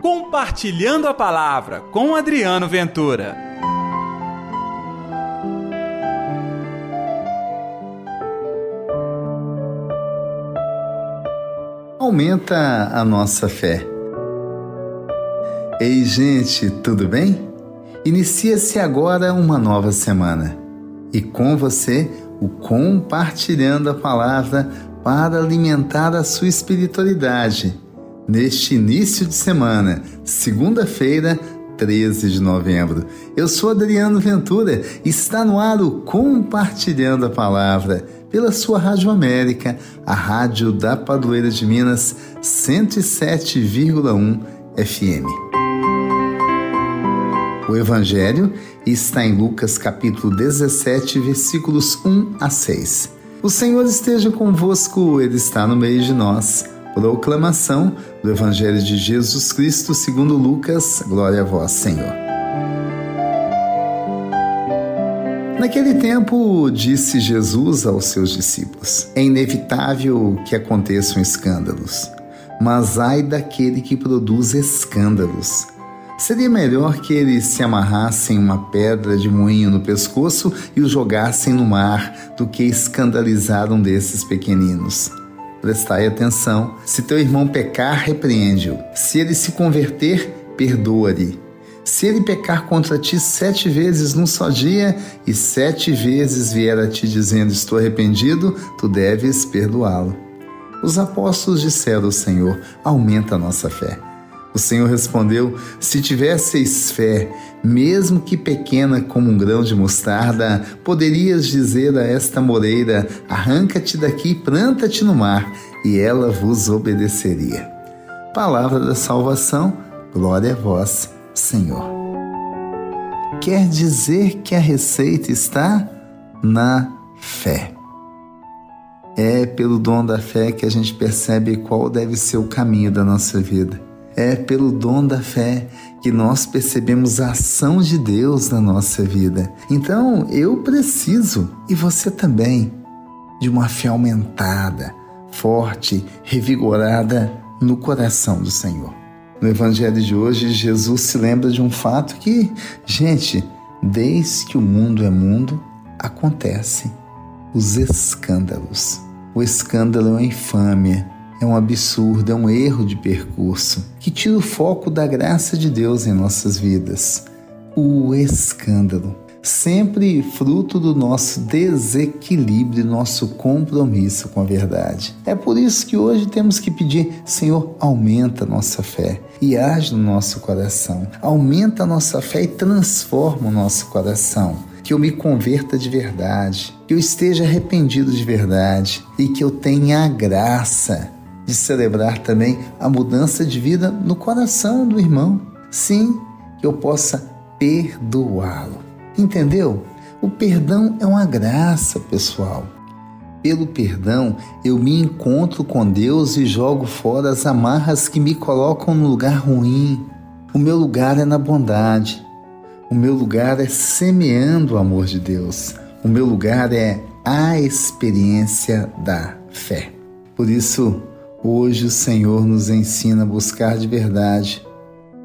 Compartilhando a Palavra com Adriano Ventura. Aumenta a nossa fé. Ei, gente, tudo bem? Inicia-se agora uma nova semana e com você o Compartilhando a Palavra para alimentar a sua espiritualidade neste início de semana, segunda-feira, 13 de novembro. Eu sou Adriano Ventura e está no ar o Compartilhando a Palavra pela sua Rádio América, a rádio da Padroeira de Minas, 107,1 FM. O Evangelho está em Lucas capítulo 17, versículos 1 a 6. O Senhor esteja convosco, Ele está no meio de nós. Proclamação do Evangelho de Jesus Cristo segundo Lucas. Glória a vós, Senhor. Naquele tempo, disse Jesus aos seus discípulos: É inevitável que aconteçam escândalos, mas ai daquele que produz escândalos. Seria melhor que eles se amarrassem uma pedra de moinho no pescoço e o jogassem no mar do que escandalizar um desses pequeninos. Prestai atenção. Se teu irmão pecar, repreende-o. Se ele se converter, perdoa-lhe. Se ele pecar contra ti sete vezes num só dia e sete vezes vier a ti dizendo estou arrependido, tu deves perdoá-lo. Os apóstolos disseram ao Senhor: aumenta a nossa fé. O Senhor respondeu: Se tivesseis fé, mesmo que pequena como um grão de mostarda, poderias dizer a esta moreira: Arranca-te daqui e planta-te no mar, e ela vos obedeceria. Palavra da salvação, glória a vós, Senhor. Quer dizer que a receita está na fé. É pelo dom da fé que a gente percebe qual deve ser o caminho da nossa vida é pelo dom da fé que nós percebemos a ação de Deus na nossa vida. Então eu preciso, e você também, de uma fé aumentada, forte, revigorada no coração do Senhor. No Evangelho de hoje, Jesus se lembra de um fato que, gente, desde que o mundo é mundo, acontecem os escândalos. O escândalo é uma infâmia é um absurdo, é um erro de percurso que tira o foco da graça de Deus em nossas vidas. O escândalo, sempre fruto do nosso desequilíbrio, nosso compromisso com a verdade. É por isso que hoje temos que pedir: Senhor, aumenta a nossa fé e age no nosso coração. Aumenta a nossa fé e transforma o nosso coração que eu me converta de verdade, que eu esteja arrependido de verdade e que eu tenha a graça de celebrar também a mudança de vida no coração do irmão. Sim, que eu possa perdoá-lo. Entendeu? O perdão é uma graça, pessoal. Pelo perdão, eu me encontro com Deus e jogo fora as amarras que me colocam no lugar ruim. O meu lugar é na bondade. O meu lugar é semeando o amor de Deus. O meu lugar é a experiência da fé. Por isso, Hoje o Senhor nos ensina a buscar de verdade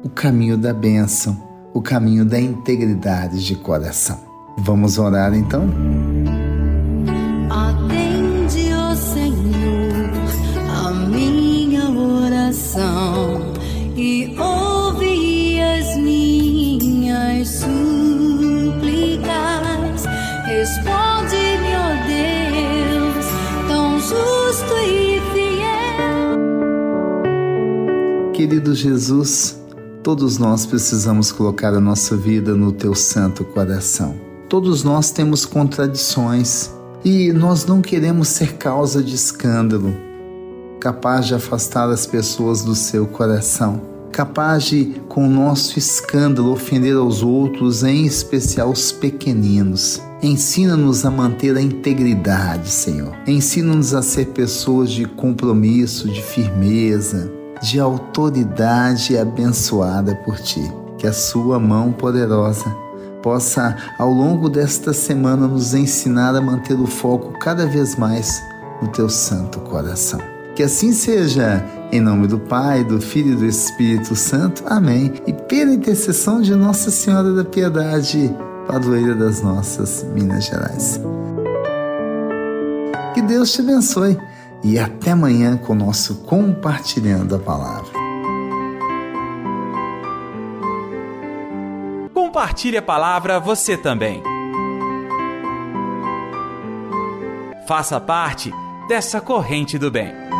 o caminho da bênção, o caminho da integridade de coração. Vamos orar então? Querido Jesus, todos nós precisamos colocar a nossa vida no teu santo coração. Todos nós temos contradições e nós não queremos ser causa de escândalo, capaz de afastar as pessoas do seu coração, capaz de, com o nosso escândalo, ofender aos outros, em especial os pequeninos. Ensina-nos a manter a integridade, Senhor. Ensina-nos a ser pessoas de compromisso, de firmeza, de autoridade abençoada por ti. Que a sua mão poderosa possa, ao longo desta semana, nos ensinar a manter o foco cada vez mais no teu santo coração. Que assim seja, Em nome do Pai, do Filho e do Espírito Santo. Amém. E pela intercessão de Nossa Senhora da Piedade, padroeira das nossas Minas Gerais. Que Deus te abençoe e até amanhã com o nosso Compartilhando a Palavra. Compartilhe a palavra você também. Faça parte dessa corrente do bem.